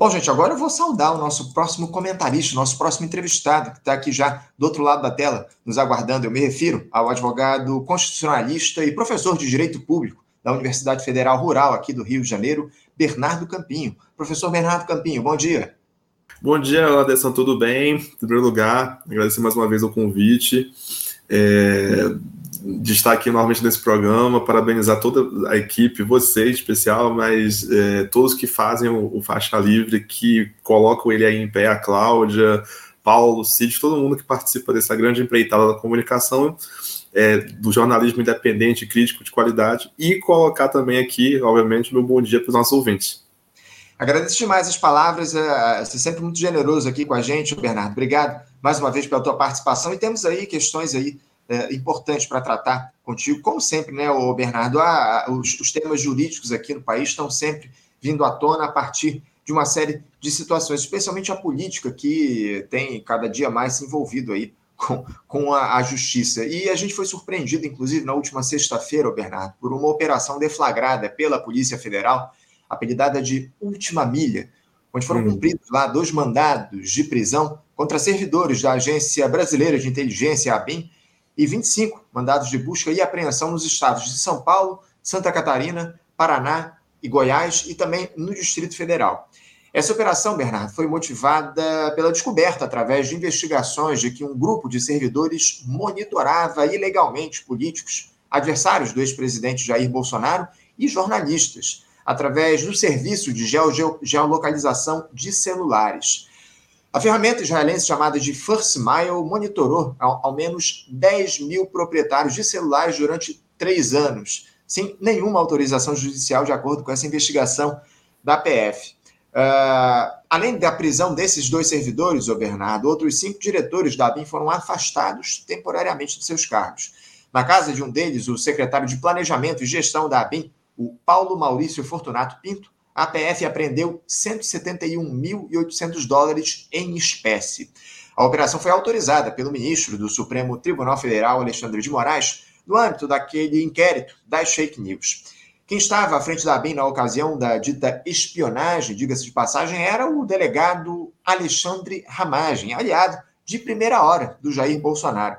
Bom, gente, agora eu vou saudar o nosso próximo comentarista, nosso próximo entrevistado, que está aqui já do outro lado da tela, nos aguardando. Eu me refiro ao advogado constitucionalista e professor de Direito Público da Universidade Federal Rural aqui do Rio de Janeiro, Bernardo Campinho. Professor Bernardo Campinho, bom dia. Bom dia, Anderson, tudo bem? Em primeiro lugar, agradecer mais uma vez o convite. É, de estar aqui novamente nesse programa, parabenizar toda a equipe, você em especial, mas é, todos que fazem o, o, Faixa Livre, que colocam ele aí em pé, a Cláudia, Paulo, Cid, todo mundo que participa dessa grande empreitada da comunicação, é, do jornalismo independente, crítico, de qualidade, e colocar também aqui, obviamente, meu bom dia para os nossos ouvintes. Agradeço demais as palavras, é, você é sempre muito generoso aqui com a gente, Bernardo. Obrigado mais uma vez pela tua participação, e temos aí questões aí é, importantes para tratar contigo, como sempre, né, o Bernardo? Ah, os, os, temas jurídicos aqui no país estão sempre vindo à tona a partir de uma série de situações, especialmente a política, que tem cada dia mais se envolvido aí com, com a, a, justiça. E a gente foi surpreendido, inclusive, na última sexta-feira, Bernardo, por uma operação deflagrada pela Polícia Federal, apelidada de Última Milha, onde foram hum. cumpridos lá dois mandados de prisão contra servidores da Agência Brasileira de Inteligência, ABIN, e 25 mandados de busca e apreensão nos estados de São Paulo, Santa Catarina, Paraná e Goiás e também no Distrito Federal. Essa operação, Bernardo, foi motivada pela descoberta, através de investigações, de que um grupo de servidores monitorava ilegalmente políticos, adversários do ex-presidente Jair Bolsonaro e jornalistas, através do serviço de geolocalização de celulares. A ferramenta israelense chamada de First Mile monitorou ao, ao, menos 10 mil proprietários de celulares durante três anos, sem nenhuma autorização judicial, de acordo com essa investigação da PF. Uh, ah, além da prisão desses dois servidores, o Bernardo, outros cinco diretores da ABIN foram afastados temporariamente de seus cargos. Na casa de um deles, o secretário de Planejamento e Gestão da ABIN, o Paulo Maurício Fortunato Pinto, a PF apreendeu 171.800 dólares em espécie. A operação foi autorizada pelo ministro do Supremo Tribunal Federal, Alexandre de Moraes, no âmbito daquele inquérito das fake news. Quem estava à frente da ABIN na ocasião da dita espionagem, diga-se de passagem, era o delegado Alexandre Ramagem, aliado de primeira hora do Jair Bolsonaro.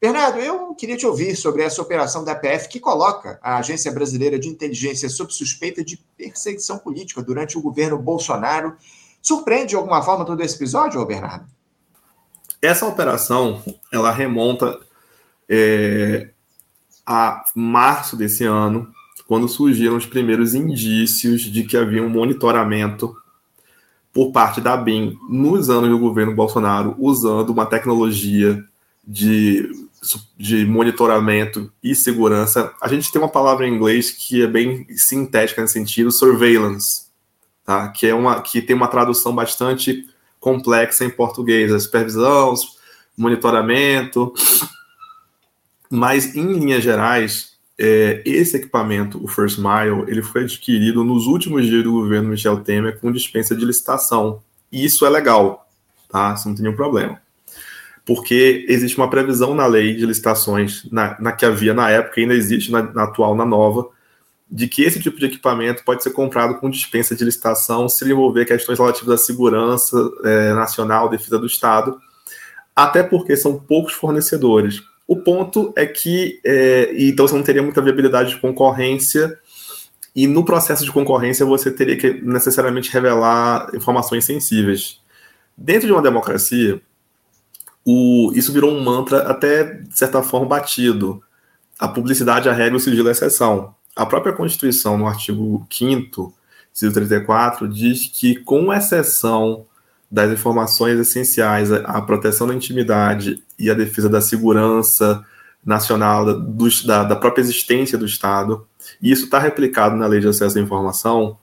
Bernardo, eu queria te ouvir sobre essa operação da PF que coloca a Agência Brasileira de Inteligência sob suspeita de perseguição política durante o governo Bolsonaro. Surpreende de alguma forma todo esse episódio, Bernardo? Essa operação, ela remonta é, a março desse ano, quando surgiram os primeiros indícios de que havia um monitoramento por parte da BIM nos anos do governo Bolsonaro, usando uma tecnologia de de monitoramento e segurança, a gente tem uma palavra em inglês que é bem sintética nesse sentido, surveillance, tá? que, é uma, que tem uma tradução bastante complexa em português, a supervisão, monitoramento, mas em linhas gerais, é, esse equipamento, o First Mile, ele foi adquirido nos últimos dias do governo Michel Temer com dispensa de licitação, e isso é legal, tá? Isso não tem nenhum problema porque existe uma previsão na lei de licitações, na, na que havia na época, ainda existe na, na, atual, na nova, de que esse tipo de equipamento pode ser comprado com dispensa de licitação se envolver questões relativas à segurança é, nacional, defesa do Estado, até porque são poucos fornecedores. O ponto é que, é, então você não teria muita viabilidade de concorrência, e no processo de concorrência você teria que necessariamente revelar informações sensíveis. Dentro de uma democracia, o, isso virou um mantra até, de certa forma, batido. A publicidade, a regra, o sigilo é exceção. A própria Constituição, no artigo 5º, inciso 34, diz que, com exceção das informações essenciais à proteção da intimidade e à defesa da segurança nacional, da, da, da própria existência do Estado, e isso está replicado na Lei de Acesso à Informação,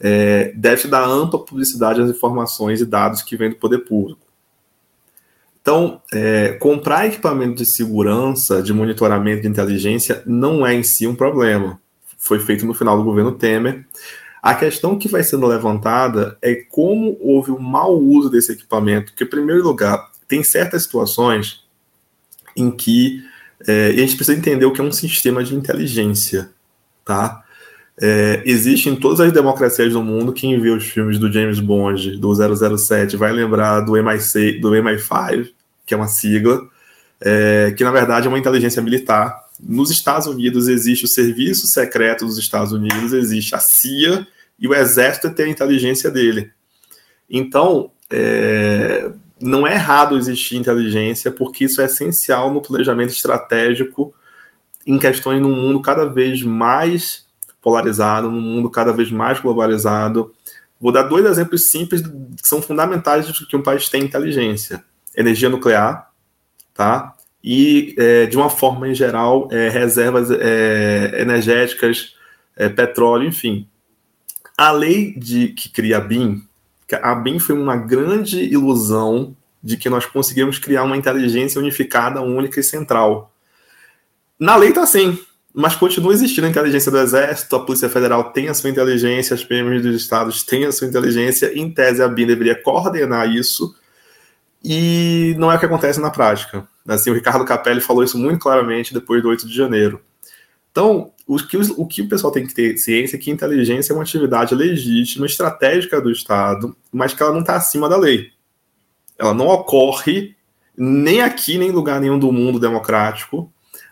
é, deve dar ampla publicidade às informações e dados que vêm do poder público. Então, é, comprar equipamento de segurança, de monitoramento de inteligência, não é em si um problema. Foi feito no final do governo Temer. A questão que vai sendo levantada é como houve um mau uso desse equipamento, porque, em primeiro lugar, tem certas situações em que é, a gente precisa entender o que é um sistema de inteligência, tá? É, existe em todas as democracias do mundo, quem vê os filmes do James Bond, do 007, vai lembrar do MI6, do MI5, que é uma sigla, é, que na verdade é uma inteligência militar. Nos Estados Unidos existe o Serviço Secreto dos Estados Unidos, existe a CIA e o Exército tem a inteligência dele. Então, é, não é errado existir inteligência, porque isso é essencial no planejamento estratégico em questões num mundo cada vez mais polarizado, num mundo cada vez mais globalizado. Vou dar dois exemplos simples que são fundamentais de que um país tem inteligência: energia nuclear, tá? E é, de uma forma em geral, é, reservas é, energéticas, é, petróleo, enfim. A lei de que cria a BIM, a BIM foi uma grande ilusão de que nós conseguimos criar uma inteligência unificada, única e central. Na lei está assim, mas continua existindo a inteligência do Exército, a Polícia Federal tem a sua inteligência, as PMs dos estados têm a sua inteligência, em tese a BIM deveria coordenar isso, e não é o que acontece na prática. Assim, o Ricardo Capelli falou isso muito claramente depois do 8 de janeiro. Então, o que, o que o pessoal tem que ter ciência é que inteligência é uma atividade legítima, estratégica do Estado, mas que ela não está acima da lei. Ela não ocorre nem aqui, nem em lugar nenhum do mundo democrático,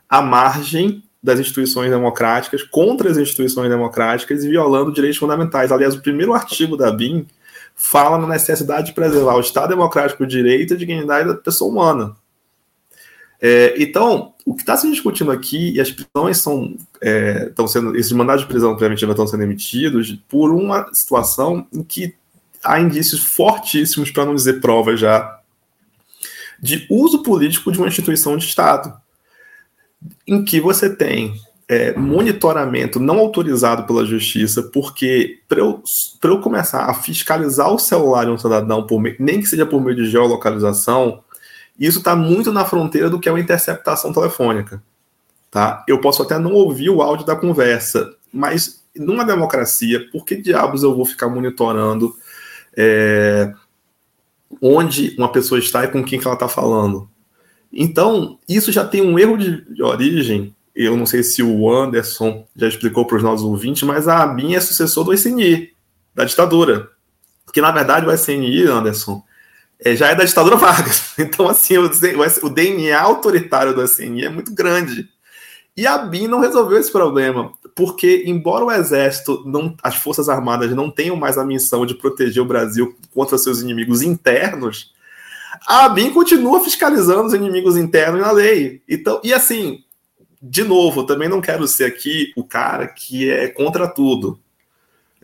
à margem das instituições democráticas, contra as instituições democráticas e violando direitos fundamentais. Aliás, o primeiro artigo da BIM fala na necessidade de preservar o Estado democrático, o direito e a dignidade da pessoa humana. É, então, o que está se discutindo aqui, e as prisões são, é, sendo, esses mandados de prisão preventiva estão sendo emitidos por uma situação em que há indícios fortíssimos, para não dizer provas já, de uso político de uma instituição de Estado em que você tem é, monitoramento não autorizado pela justiça, porque para eu, eu começar a fiscalizar o celular de um cidadão, por nem que seja por meio de geolocalização, isso está muito na fronteira do que é uma interceptação telefônica. Tá? Eu posso até não ouvir o áudio da conversa, mas numa democracia, por que diabos eu vou ficar monitorando é, onde uma pessoa está e com quem que ela está falando? Então, isso já tem um erro de origem. Eu não sei se o Anderson já explicou para os nossos ouvintes, mas a ABIN é sucessor do SNI, da ditadura. Que, na verdade, o SNI, Anderson, é, já é da ditadura Vargas. Então, assim, o, o DNA autoritário do SNI é muito grande. E a BIM não resolveu esse problema, porque, embora o Exército, não, as Forças Armadas não tenham mais a missão de proteger o Brasil contra seus inimigos internos, a BIM continua fiscalizando os inimigos internos na lei. Então, e assim, de novo, também não quero ser aqui o cara que é contra tudo.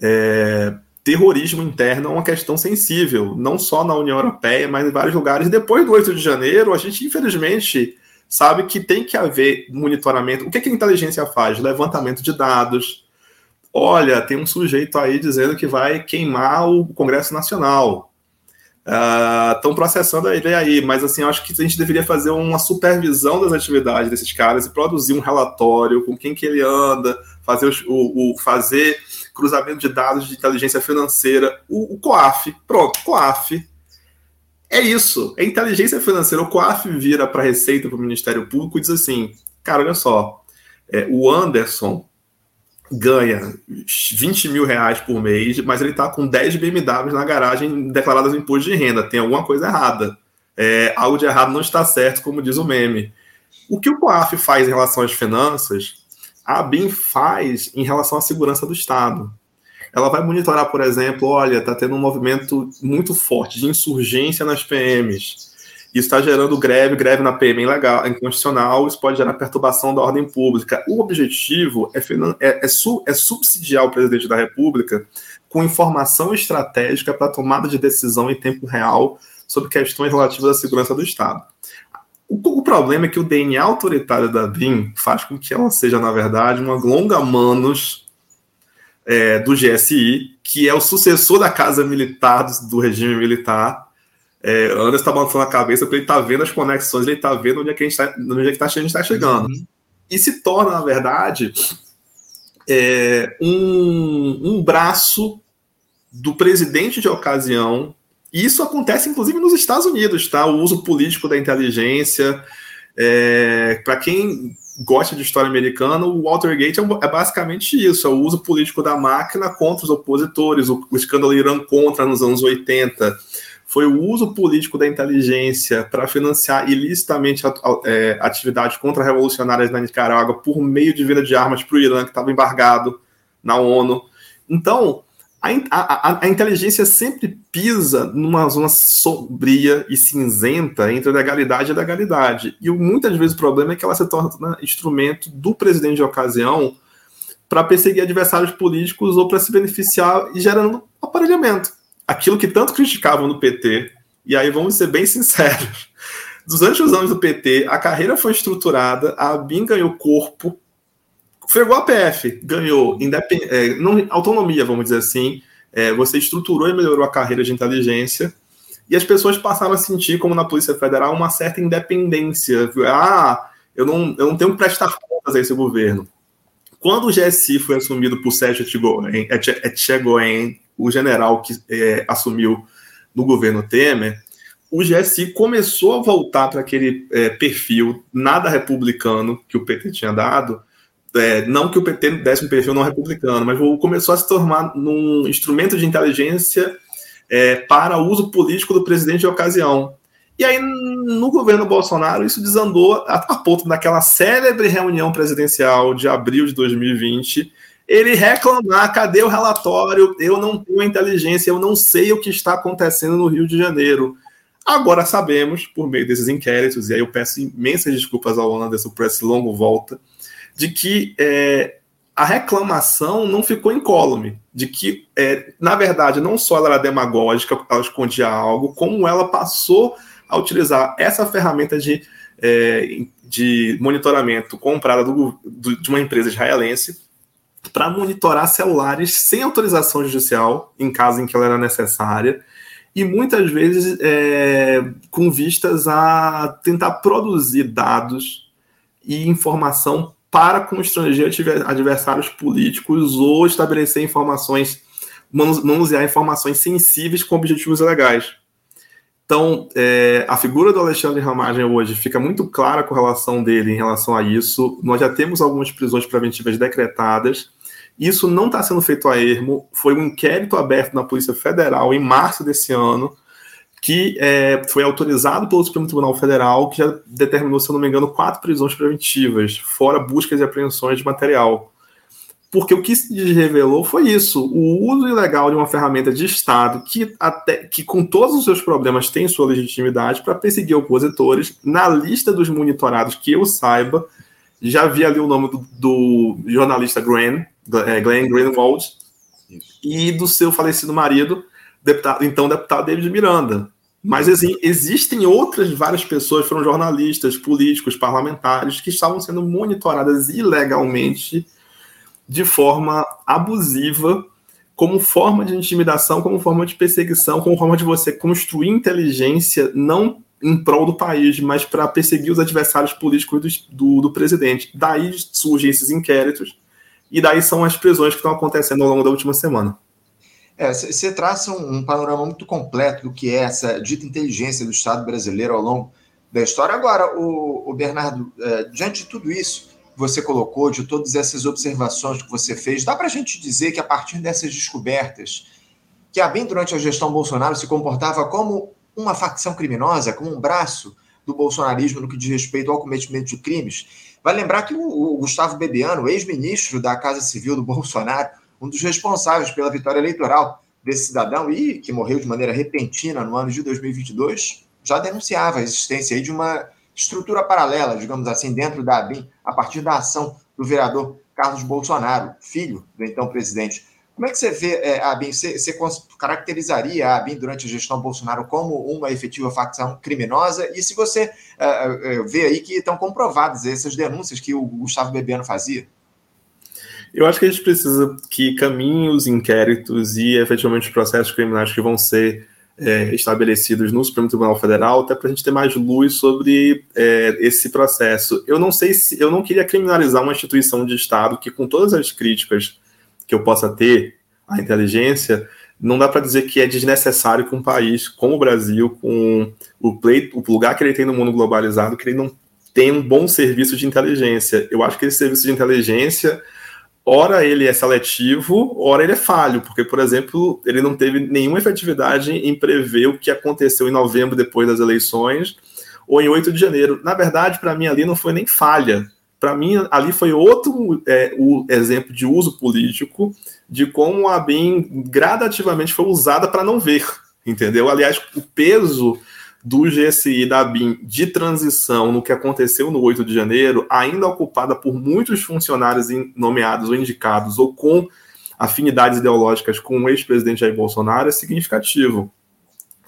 É, terrorismo interno é uma questão sensível, não só na União Europeia, mas em vários lugares. Depois do 8 de janeiro, a gente, infelizmente, sabe que tem que haver monitoramento. O que, que a inteligência faz? Levantamento de dados. Olha, tem um sujeito aí dizendo que vai queimar o Congresso Nacional estão uh, processando ele aí, mas assim, acho que a gente deveria fazer uma supervisão das atividades desses caras e produzir um relatório com quem que ele anda, fazer o, o fazer cruzamento de dados de inteligência financeira, o, o COAF, pronto, COAF. É isso, é inteligência financeira. O COAF vira para a Receita, para o Ministério Público e diz assim, cara, olha só, é, o Anderson ganha 20 mil reais por mês, mas ele está com 10 BMWs na garagem declaradas em imposto de renda. Tem alguma coisa errada. É, algo de errado não está certo, como diz o meme. O que o COAF faz em relação às finanças, a BIM faz em relação à segurança do Estado. Ela vai monitorar, por exemplo, olha, está tendo um movimento muito forte de insurgência nas PMs isso está gerando greve, greve na PM ilegal, inconstitucional, isso pode gerar perturbação da ordem pública. O objetivo é, é, é, su é subsidiar o presidente da República com informação estratégica para tomada de decisão em tempo real sobre questões relativas à segurança do Estado. O, problema é que o DNA autoritário da BIM faz com que ela seja, na verdade, uma longa manos é, do GSI, que é o sucessor da Casa Militar, do, do regime militar, é, Anderson está balançando a cabeça porque ele está vendo as conexões, ele está vendo onde é que a gente está onde é que tá, a gente tá chegando. Uhum. E se torna, na verdade, é, um, um braço do presidente de ocasião. E isso acontece, inclusive, nos Estados Unidos, tá? O uso político da inteligência. É, Para quem gosta de história americana, o Watergate é, é, basicamente isso: é o uso político da máquina contra os opositores, o, o escândalo Irã contra nos anos 80. Foi o uso político da inteligência para financiar ilicitamente é, atividades contra-revolucionárias na Nicarágua por meio de venda de armas para o Irã, que estava embargado na ONU. Então, a, a, a, inteligência sempre pisa numa zona sombria e cinzenta entre a legalidade e a legalidade. E muitas vezes o problema é que ela se torna instrumento do presidente de ocasião para perseguir adversários políticos ou para se beneficiar e gerando aparelhamento. Aquilo que tanto criticavam no PT, e aí vamos ser bem sinceros. Durante os anos do PT, a carreira foi estruturada, a BIM ganhou corpo, igual a PF, ganhou independ... É, não, autonomia, vamos dizer assim. É, você estruturou e melhorou a carreira de inteligência. E as pessoas passaram a sentir, como na Polícia Federal, uma certa independência. Ah, eu não, eu não tenho que prestar contas a esse governo. Quando o GSI foi assumido por Sérgio Etchegoyen, o general que é, assumiu no governo Temer, o GSI começou a voltar para aquele é, perfil nada republicano que o PT tinha dado, é, não que o PT desse um perfil não republicano, mas começou a se tornar num instrumento de inteligência é, para uso político do presidente de ocasião. E aí, no governo Bolsonaro, isso desandou a, a ponto daquela célebre reunião presidencial de abril de 2020, ele reclamar: cadê o relatório? Eu não tenho inteligência, eu não sei o que está acontecendo no Rio de Janeiro. Agora sabemos, por meio desses inquéritos, e aí eu peço imensas desculpas ao Anderson por esse longo volta, de que é, a reclamação não ficou incólume, de que, é, na verdade, não só ela era demagógica, ela escondia algo, como ela passou a utilizar essa ferramenta de, é, de monitoramento comprada do, do, de uma empresa israelense para monitorar celulares sem autorização judicial, em caso em que ela era necessária, e muitas vezes é, com vistas a tentar produzir dados e informação para constranger adversários políticos ou estabelecer informações, manusear informações sensíveis com objetivos ilegais. Então, é, a figura do Alexandre Ramagem hoje fica muito clara com relação dele em relação a isso. Nós já temos algumas prisões preventivas decretadas. Isso não está sendo feito a ermo. Foi um inquérito aberto na Polícia Federal em março desse ano que é, foi autorizado pelo Supremo Tribunal Federal, que já determinou, se eu não me engano, quatro prisões preventivas, fora buscas e apreensões de material. Porque o que se revelou foi isso: o uso ilegal de uma ferramenta de Estado que, até, que com todos os seus problemas, tem sua legitimidade para perseguir opositores. Na lista dos monitorados, que eu saiba, já vi ali o nome do, do jornalista é, Glenn Greenwald, e do seu falecido marido, deputado, então deputado David Miranda. Mas existem outras várias pessoas, foram jornalistas, políticos, parlamentares, que estavam sendo monitoradas ilegalmente de forma abusiva, como forma de intimidação, como forma de perseguição, como forma de você construir inteligência, não em prol do país, mas para perseguir os adversários políticos do, do, do presidente. Daí surgem esses inquéritos, e daí são as prisões que estão acontecendo ao longo da última semana. É, você traça um, um, panorama muito completo do que é essa dita inteligência do Estado brasileiro ao longo da história. Agora, o, o Bernardo, é, diante de tudo isso que você colocou, de todas essas observações que você fez, dá para a gente dizer que a partir dessas descobertas, que a BIM durante a gestão Bolsonaro se comportava como uma facção criminosa, como um braço do bolsonarismo no que diz respeito ao cometimento de crimes. Vai lembrar que o, o Gustavo Bebiano, ex-ministro da Casa Civil do Bolsonaro, um dos responsáveis pela vitória eleitoral desse cidadão e que morreu de maneira repentina no ano de 2022, já denunciava a existência de uma estrutura paralela, digamos assim, dentro da ABIN, a partir da ação do vereador Carlos Bolsonaro, filho do então presidente. Como é que você vê é, ABIN? Você, você caracterizaria a ABIN durante a gestão Bolsonaro como uma efetiva facção criminosa? E se você uh, vê aí que estão comprovadas essas denúncias que o Gustavo Bebiano fazia? Eu acho que a gente precisa que caminhos, inquéritos e efetivamente processos criminais que vão ser é, estabelecidos no Supremo Tribunal Federal, até para a gente ter mais luz sobre é, esse processo. Eu não sei se eu não queria criminalizar uma instituição de Estado que, com todas as críticas que eu possa ter à inteligência, não dá para dizer que é desnecessário que um país como o Brasil, com o, pleito, o lugar que ele tem no mundo globalizado, que ele não tem um bom serviço de inteligência. Eu acho que esse serviço de inteligência, ora ele é seletivo, ora ele é falho, porque, por exemplo, ele não teve nenhuma efetividade em prever o que aconteceu em novembro, depois das eleições, ou em 8 de janeiro. Na verdade, para mim, ali não foi nem falha. Para mim, ali foi outro é, o exemplo de uso político de como a BIM gradativamente foi usada para não ver, entendeu? Aliás, o peso do GSI da BIM de transição no que aconteceu no 8 de janeiro, ainda ocupada por muitos funcionários nomeados ou indicados ou com afinidades ideológicas com o ex-presidente Jair Bolsonaro, é significativo.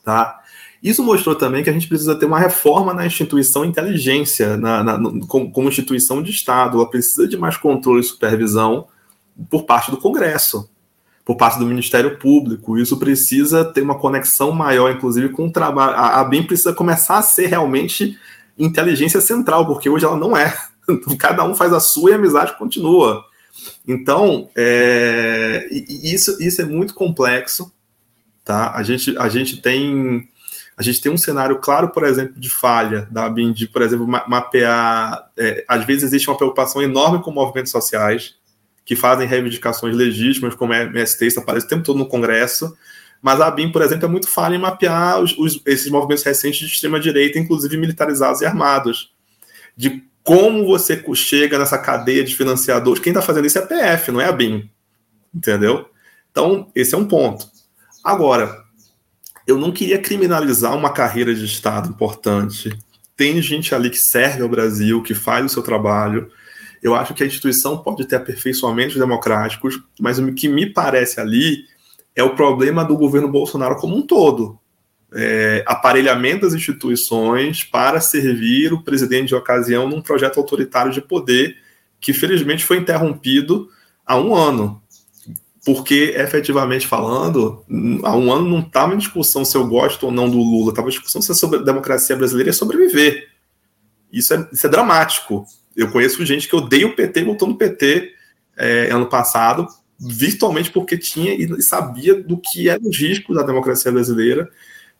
Tá? Isso mostrou também que a gente precisa ter uma reforma na instituição inteligência, na, na, no, como, como instituição de Estado. Ela precisa de mais controle e supervisão por parte do Congresso por parte do Ministério Público. Isso precisa ter uma conexão maior, inclusive, com o trabalho. A, BIM precisa começar a ser realmente inteligência central, porque hoje ela não é. Cada um faz a sua e a amizade continua. Então, é, isso, isso é muito complexo. Tá? A, gente, a gente tem. A gente tem um cenário claro, por exemplo, de falha da BIM, de, por exemplo, mapear. É, às vezes existe uma preocupação enorme com movimentos sociais, que fazem reivindicações legítimas, como a MST, isso aparece o tempo todo no Congresso, mas a BIM, por exemplo, é muito falha em mapear os, os, esses movimentos recentes de extrema-direita, inclusive militarizados e armados. De como você chega nessa cadeia de financiadores. Quem está fazendo isso é a PF, não é a BIM. Entendeu? Então, esse é um ponto. Agora, eu não queria criminalizar uma carreira de Estado importante. Tem gente ali que serve ao Brasil, que faz o seu trabalho, eu acho que a instituição pode ter aperfeiçoamentos democráticos, mas o que me parece ali é o problema do governo Bolsonaro como um todo. É, aparelhamento das instituições para servir o presidente de ocasião num projeto autoritário de poder que felizmente foi interrompido há um ano. Porque, efetivamente falando, há um ano não estava em discussão se eu gosto ou não do Lula, estava em discussão se a democracia brasileira ia sobreviver. Isso é, isso é dramático. Eu conheço gente que odeia o PT, votou no PT é, ano passado, virtualmente porque tinha e sabia do que eram os riscos da democracia brasileira,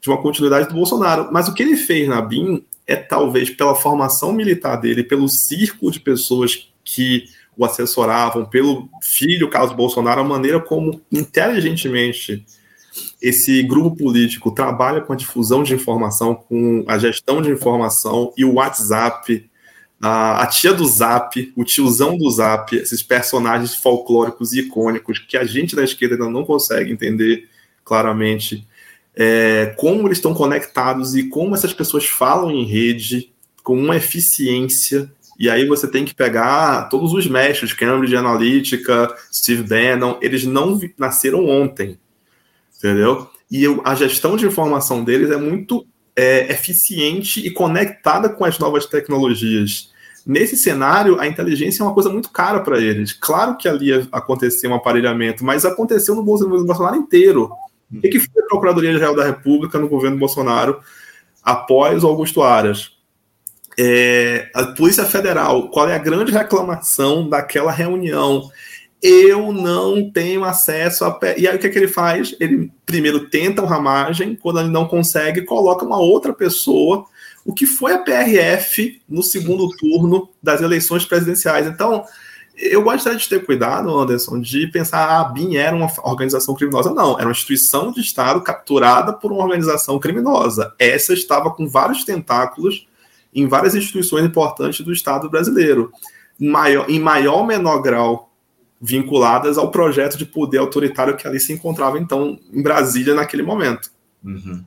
de uma continuidade do Bolsonaro. Mas o que ele fez na BIM é talvez pela formação militar dele, pelo círculo de pessoas que o assessoravam, pelo filho Carlos Bolsonaro, a maneira como inteligentemente esse grupo político trabalha com a difusão de informação, com a gestão de informação e o WhatsApp a, tia do Zap, o tiozão do Zap, esses personagens folclóricos e icônicos que a gente da esquerda ainda não consegue entender claramente é, como eles estão conectados e como essas pessoas falam em rede com uma eficiência. E aí você tem que pegar todos os mestres, Cambridge Analytica, Steve Bannon, eles não nasceram ontem, entendeu? E eu, a gestão de informação deles é muito é, eficiente e conectada com as novas tecnologias. Nesse cenário, a inteligência é uma coisa muito cara para eles. Claro que ali aconteceu um aparelhamento, mas aconteceu no Bolsonaro inteiro. O que foi a Procuradoria-Geral da República no governo Bolsonaro após Augusto Aras? É, a Polícia Federal, qual é a grande reclamação daquela reunião? Eu não tenho acesso a. E aí o que, é que ele faz? Ele primeiro tenta uma ramagem, quando ele não consegue, coloca uma outra pessoa o que foi a PRF no segundo turno das eleições presidenciais. Então, eu gostaria de ter cuidado, Anderson, de pensar ah, a BIM era uma organização criminosa. Não, era uma instituição de Estado capturada por uma organização criminosa. Essa estava com vários tentáculos em várias instituições importantes do Estado brasileiro, maior, em maior ou menor grau vinculadas ao projeto de poder autoritário que ali se encontrava, então, em Brasília naquele momento. Uhum.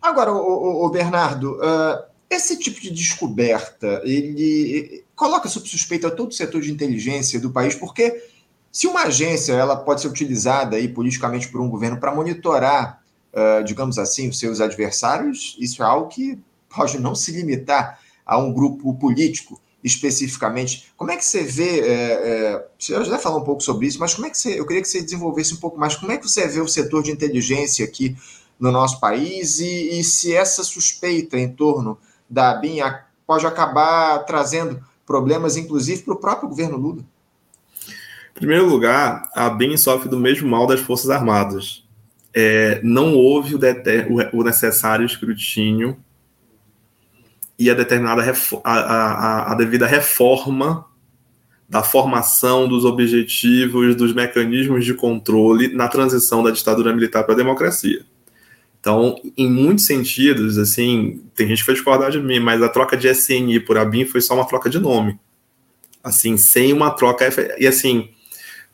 Agora, o, o Bernardo, uh, esse tipo de descoberta, ele coloca sob suspeita todo o setor de inteligência do país, porque se uma agência ela pode ser utilizada aí politicamente por um governo para monitorar, uh, digamos assim, os seus adversários, isso é algo que pode não se limitar a um grupo político especificamente. Como é que você vê? É, é, você já falou um pouco sobre isso, mas como é que você? Eu queria que você desenvolvesse um pouco mais. Como é que você vê o setor de inteligência aqui no nosso país e, e se essa suspeita em torno da BIM pode acabar trazendo problemas, inclusive, para o próprio governo Lula? Em primeiro lugar, a BIM sofre do mesmo mal das Forças Armadas. É, não houve o, o, o necessário escrutínio e a determinada a, a, a devida reforma da formação dos objetivos, dos mecanismos de controle na transição da ditadura militar para a democracia. Então, em muitos sentidos, assim, tem gente que vai discordar de mim, mas a troca de SNI por ABIN foi só uma troca de nome. Assim, sem uma troca. E assim,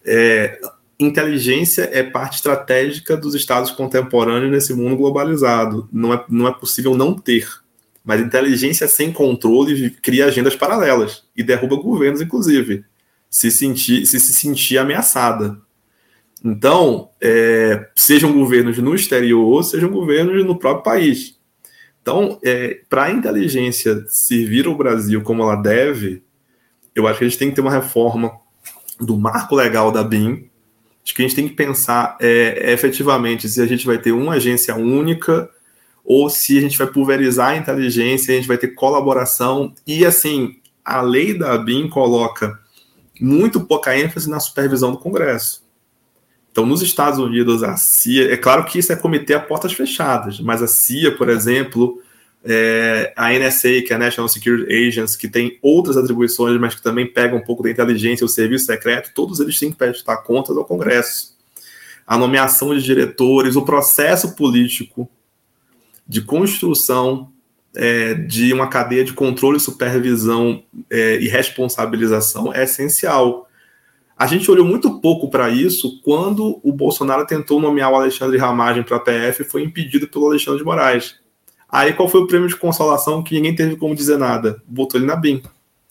é, inteligência é parte estratégica dos estados contemporâneos nesse mundo globalizado. Não é, não é possível não ter. Mas inteligência sem controle cria agendas paralelas e derruba governos, inclusive, se sentir, se, se sentir ameaçada. Então, é, sejam governos no exterior, sejam governos no próprio país. Então, é, para a inteligência servir o Brasil como ela deve, eu acho que a gente tem que ter uma reforma do marco legal da BIM. Acho que a gente tem que pensar é, efetivamente se a gente vai ter uma agência única ou se a gente vai pulverizar a inteligência, a gente vai ter colaboração. E assim, a lei da BIM coloca muito pouca ênfase na supervisão do Congresso. Então, nos Estados Unidos, a CIA, é claro que isso é comitê a portas fechadas, mas a CIA, por exemplo, é, a NSA, que é a National Security Agency, que tem outras atribuições, mas que também pega um pouco da inteligência, o serviço secreto, todos eles têm que prestar contas ao Congresso. A nomeação de diretores, o processo político de construção é, de uma cadeia de controle, supervisão é, e responsabilização é essencial. A gente olhou muito pouco para isso quando o Bolsonaro tentou nomear o Alexandre Ramagem para a PF e foi impedido pelo Alexandre de Moraes. Aí qual foi o prêmio de consolação que ninguém teve como dizer nada? Botou ele na BIM,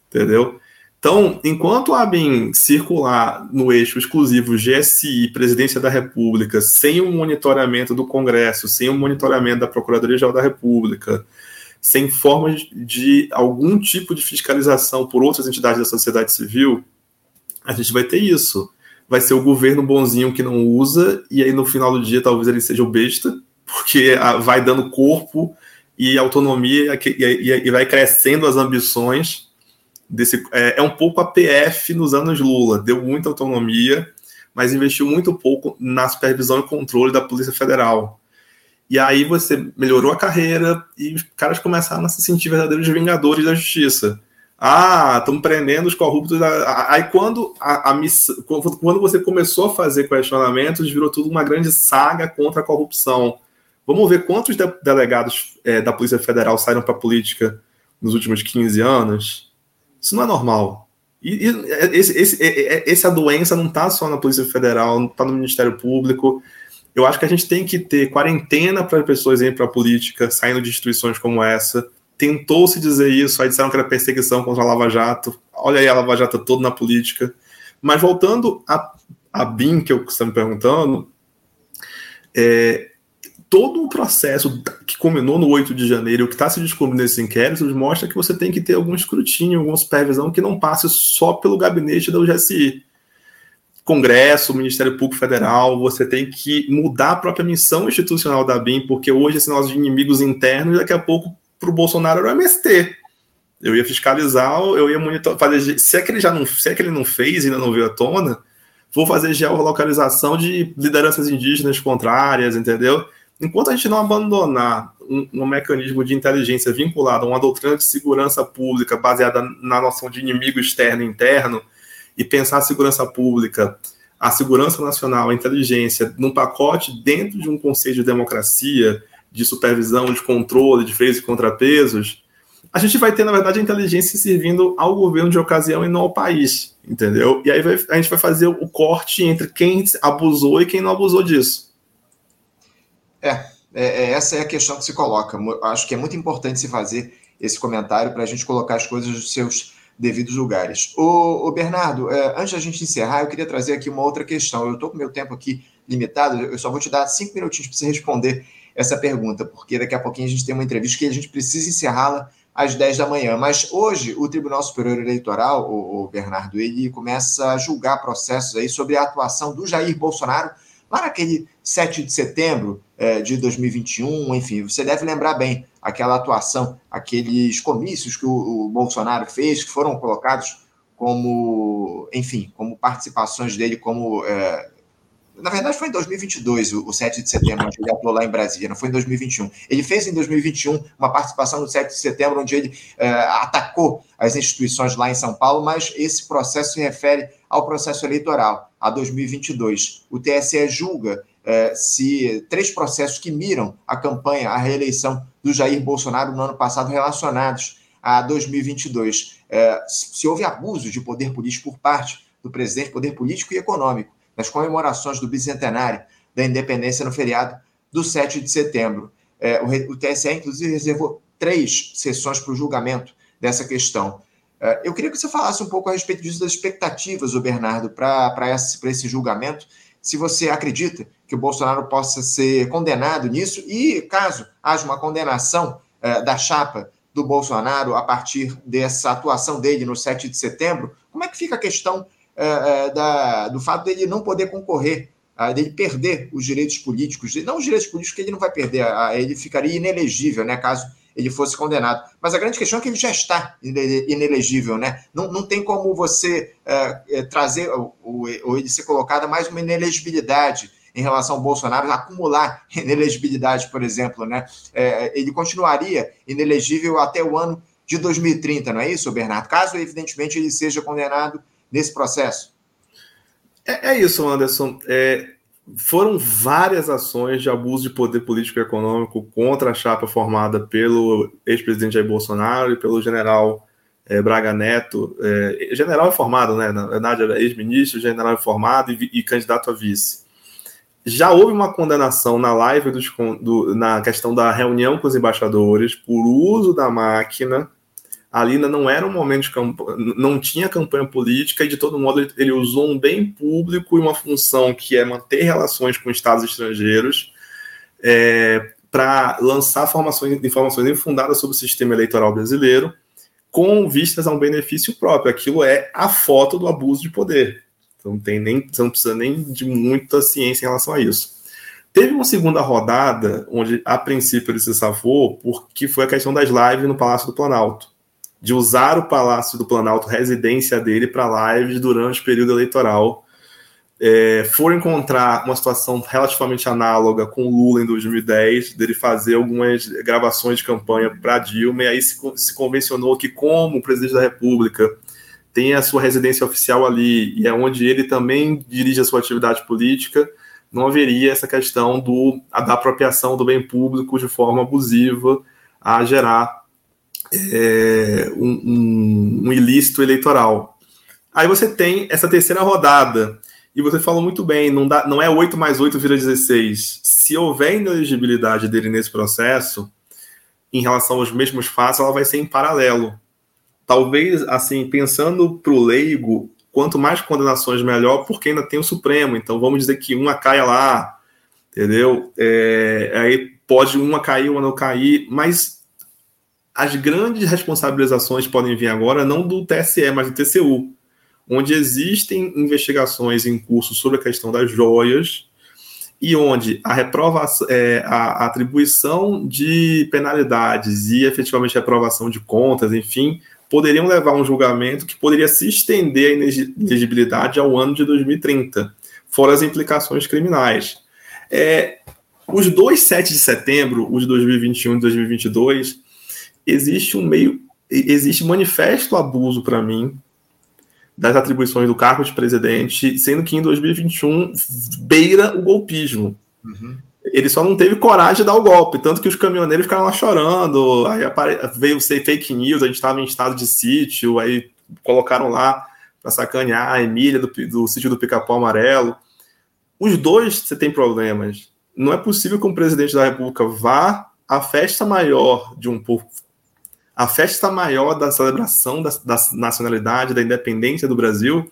entendeu? Então, enquanto a BIM circular no eixo exclusivo GSI, Presidência da República, sem o monitoramento do Congresso, sem o monitoramento da Procuradoria-Geral da República, sem formas de algum tipo de fiscalização por outras entidades da sociedade civil, a gente vai ter isso. Vai ser o governo bonzinho que não usa, e aí no final do dia talvez ele seja o besta, porque vai dando corpo e autonomia e, vai crescendo as ambições desse é, é, um pouco a PF nos anos Lula, deu muita autonomia, mas investiu muito pouco na supervisão e controle da Polícia Federal. E aí você melhorou a carreira e os caras começaram a se sentir verdadeiros vingadores da justiça. Ah, estão prendendo os corruptos. Aí quando a, a miss... quando você começou a fazer questionamentos, virou tudo uma grande saga contra a corrupção. Vamos ver quantos de delegados é, da Polícia Federal saíram para a política nos últimos 15 anos. Isso não é normal. E, e esse, esse, essa doença não está só na Polícia Federal, não está no Ministério Público. Eu acho que a gente tem que ter quarentena para pessoas irem para a política, saindo de instituições como essa. Tentou se dizer isso, aí disseram que era perseguição contra a Lava Jato. Olha aí a Lava Jato toda na política. Mas voltando a, a BIM, que eu estou me perguntando, é, todo o processo que culminou no 8 de janeiro, o que está se descobrindo nesses inquéritos, mostra que você tem que ter algum escrutínio, alguma supervisão que não passe só pelo gabinete da UGSI. Congresso, Ministério Público Federal, você tem que mudar a própria missão institucional da BIM, porque hoje esse nosso inimigos internos, daqui a pouco, para o Bolsonaro era o MST. Eu ia fiscalizar, eu ia monitorar, fazer. Se é que ele já não, se é que ele não fez e ainda não veio à tona, vou fazer geolocalização de lideranças indígenas contrárias, entendeu? Enquanto a gente não abandonar um, um, mecanismo de inteligência vinculado a uma doutrina de segurança pública baseada na noção de inimigo externo e interno, e pensar a segurança pública, a segurança nacional, a inteligência, num pacote dentro de um conceito de democracia, de supervisão, de controle, de freios e contrapesos, a gente vai ter, na verdade, a inteligência servindo ao governo de ocasião e não ao país, entendeu? E aí vai, a gente vai fazer o corte entre quem abusou e quem não abusou disso. É, é, é, essa é a questão que se coloca. Acho que é muito importante se fazer esse comentário para a gente colocar as coisas nos seus devidos lugares. O, Bernardo, é, antes da gente encerrar, eu queria trazer aqui uma outra questão. Eu estou com meu tempo aqui limitado, eu só vou te dar cinco minutinhos para você responder essa pergunta, porque daqui a pouquinho a gente tem uma entrevista que a gente precisa encerrá-la às 10 da manhã. Mas hoje o Tribunal Superior Eleitoral, o, o Bernardo, ele começa a julgar processos aí sobre a atuação do Jair Bolsonaro lá naquele 7 de setembro é, de 2021, enfim, você deve lembrar bem aquela atuação, aqueles comícios que o, o, Bolsonaro fez, que foram colocados como, enfim, como participações dele como é, na verdade, foi em 2022, o, 7 de setembro, onde ele atuou lá em Brasília, não foi em 2021. Ele fez em 2021 uma participação no 7 de setembro, onde ele uh, atacou as instituições lá em São Paulo, mas esse processo se refere ao processo eleitoral, a 2022. O TSE julga uh, se três processos que miram a campanha, a reeleição do Jair Bolsonaro no ano passado relacionados a 2022. Uh, eh, se houve abuso de poder político por parte do presidente, poder político e econômico nas comemorações do bicentenário da independência no feriado do 7 de setembro. É, o, o, TSE, inclusive, reservou três sessões para o julgamento dessa questão. É, eu queria que você falasse um pouco a respeito disso, das expectativas, o Bernardo, para esse, esse julgamento. Se você acredita que o Bolsonaro possa ser condenado nisso e, caso haja uma condenação é, da chapa do Bolsonaro a partir dessa atuação dele no 7 de setembro, como é que fica a questão é, é, da, do fato dele não poder concorrer, uh, dele perder os direitos políticos, não os direitos políticos que ele não vai perder, uh, ele ficaria inelegível, né, caso ele fosse condenado. Mas a grande questão é que ele já está inelegível, né? Não, não tem como você trazer ou, ou ele ser colocado mais uma inelegibilidade em relação ao Bolsonaro, acumular inelegibilidade, por exemplo, né? É, ele continuaria inelegível até o ano de 2030, não é isso, Bernardo? Caso, evidentemente, ele seja condenado nesse processo? É, é isso, Anderson. É, foram várias ações de abuso de poder político e econômico contra a chapa formada pelo ex-presidente Jair Bolsonaro e pelo general é, Braga Neto. É, general informado, né? Na verdade, ex-ministro, general informado e, e, candidato a vice. Já houve uma condenação na live dos, do, na questão da reunião com os embaixadores por uso da máquina ali não era um momento de campanha, não tinha campanha política e de todo modo ele, ele, usou um bem público e uma função que é manter relações com estados estrangeiros é, para lançar formações, informações infundadas sobre o sistema eleitoral brasileiro com vistas a um benefício próprio. Aquilo é a foto do abuso de poder. Então tem nem, você não precisa nem de muita ciência em relação a isso. Teve uma segunda rodada, onde a princípio ele se safou, porque foi a questão das lives no Palácio do Planalto de usar o Palácio do Planalto, residência dele, para lives durante o período eleitoral. É, for encontrar uma situação relativamente análoga com o Lula em 2010, dele fazer algumas gravações de campanha para Dilma, e aí se, se convencionou que, como o presidente da República tem a sua residência oficial ali, e é onde ele também dirige a sua atividade política, não haveria essa questão do, da apropriação do bem público de forma abusiva a gerar é, um, um, um ilícito eleitoral. Aí você tem essa terceira rodada, e você falou muito bem, não, dá, não é 8 mais 8 vira 16. Se houver inelegibilidade dele nesse processo, em relação aos mesmos fatos, ela vai ser em paralelo. Talvez, assim, pensando para o leigo, quanto mais condenações, melhor, porque ainda tem o Supremo. Então, vamos dizer que uma caia lá, entendeu? É, aí pode uma cair, uma não cair, mas as grandes responsabilizações podem vir agora não do TSE, mas do TCU, onde existem investigações em curso sobre a questão das joias e onde a reprovação, é, a atribuição de penalidades e efetivamente a aprovação de contas, enfim, poderiam levar um julgamento que poderia se estender a inegibilidade ao ano de 2030, fora as implicações criminais. É, os dois 7 de setembro, os de 2021 e 2022, existe um meio, existe manifesto abuso para mim das atribuições do cargo de presidente, sendo que em 2021 beira o golpismo. Uhum. Ele só não teve coragem de dar o golpe, tanto que os caminhoneiros ficaram lá chorando, aí apare... veio ser fake news, a gente estava em estado de sítio, aí colocaram lá para sacanear a Emília do, do sítio do Pica-Pau Amarelo. Os dois você tem problemas. Não é possível que um presidente da República vá à festa maior de um povo a festa maior da celebração da, da nacionalidade, da independência do Brasil,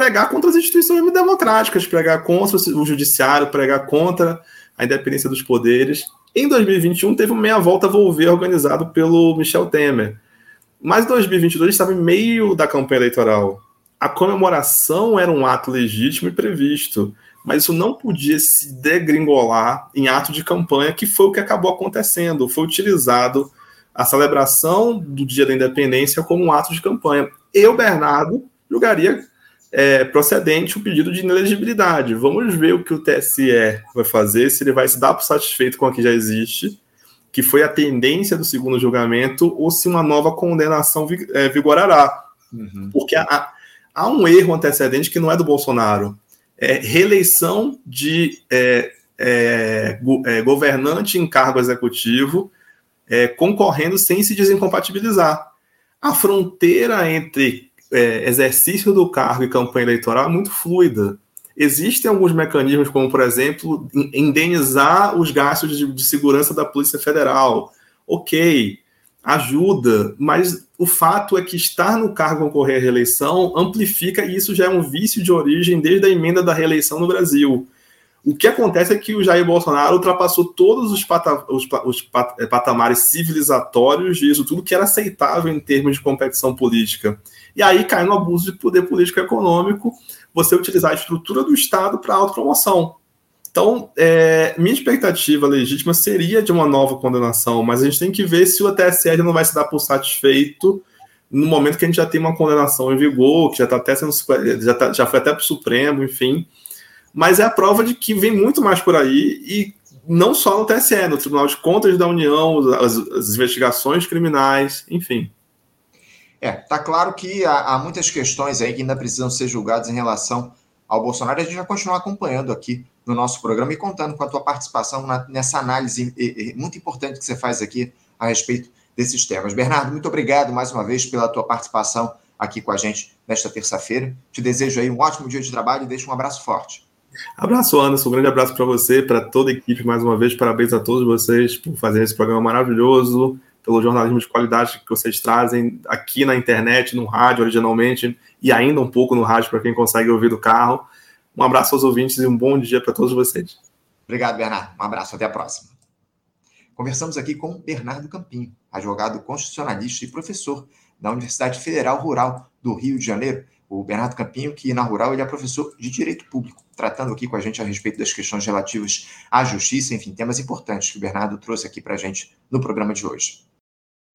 pregar contra as instituições democráticas, pregar contra o judiciário, pregar contra a independência dos poderes. Em 2021 teve um meia volta volver organizado pelo Michel Temer. Mas em 2022 estava em meio da campanha eleitoral. A comemoração era um ato legítimo e previsto, mas isso não podia se degringolar em ato de campanha, que foi o que acabou acontecendo. Foi utilizado a celebração do Dia da Independência como um ato de campanha. Eu, Bernardo, julgaria é, procedente o pedido de inelegibilidade. Vamos ver o que o TSE vai fazer, se ele vai se dar por satisfeito com o que já existe, que foi a tendência do segundo julgamento, ou se uma nova condenação é, vigorará. Uhum. Porque há, há, um erro antecedente que não é do Bolsonaro. É reeleição de é, é, é governante em cargo executivo é, concorrendo sem se desincompatibilizar. A fronteira entre é, exercício do cargo e campanha eleitoral é muito fluida. Existem alguns mecanismos, como, por exemplo, indenizar os gastos de, de segurança da Polícia Federal. Ok, ajuda, mas o fato é que estar no cargo concorrer à reeleição amplifica, e isso já é um vício de origem desde a emenda da reeleição no Brasil. O que acontece é que o Jair Bolsonaro ultrapassou todos os, pata os, os é, patamares civilizatórios disso, tudo que era aceitável em termos de competição política. E aí cai no abuso de poder político econômico você utilizar a estrutura do Estado para autopromoção. Então, é, minha expectativa legítima seria de uma nova condenação, mas a gente tem que ver se o TSE não vai se dar por satisfeito no momento que a gente já tem uma condenação em vigor, que já está até sendo já, tá, já foi até para o Supremo, enfim mas é a prova de que vem muito mais por aí e não só no TSE, no Tribunal de Contas da União, as, as investigações criminais, enfim. É, tá claro que há, há, muitas questões aí que ainda precisam ser julgadas em relação ao Bolsonaro. A gente vai continuar acompanhando aqui no nosso programa e contando com a tua participação na, nessa análise e, e, muito importante que você faz aqui a respeito desses temas. Bernardo, muito obrigado mais uma vez pela tua participação aqui com a gente nesta terça-feira. Te desejo aí um ótimo dia de trabalho e deixo um abraço forte. Abraço, Anderson. Um grande abraço para você, para toda a equipe, mais uma vez. Parabéns a todos vocês por fazer esse programa maravilhoso, pelo jornalismo de qualidade que vocês trazem aqui na internet, no rádio, originalmente, e ainda um pouco no rádio para quem consegue ouvir do carro. Um abraço aos ouvintes e um bom dia para todos vocês. Obrigado, Bernardo. Um abraço. Até a próxima. Conversamos aqui com Bernardo Campinho, advogado constitucionalista e professor da Universidade Federal Rural do Rio de Janeiro o Bernardo Campinho, que na Rural ele é professor de Direito Público, tratando aqui com a gente a respeito das questões relativas à justiça, enfim, temas importantes que o Bernardo trouxe aqui para a gente no programa de hoje.